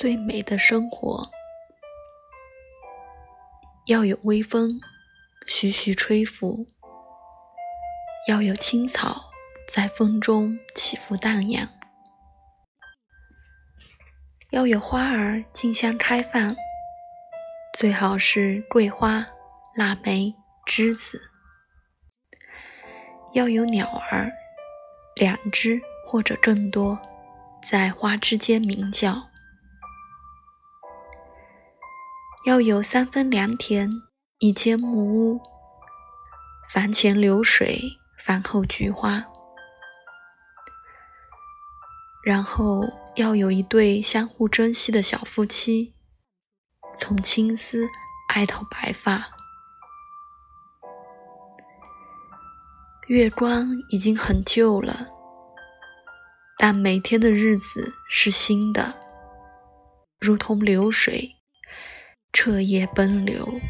最美的生活。要有微风徐徐吹拂，要有青草在风中起伏荡漾，要有花儿竞相开放，最好是桂花、腊梅、栀子。要有鸟儿，两只或者更多，在花之间鸣叫。要有三分良田，一间木屋，房前流水，房后菊花。然后要有一对相互珍惜的小夫妻，从青丝爱到白发。月光已经很旧了，但每天的日子是新的，如同流水。彻夜奔流。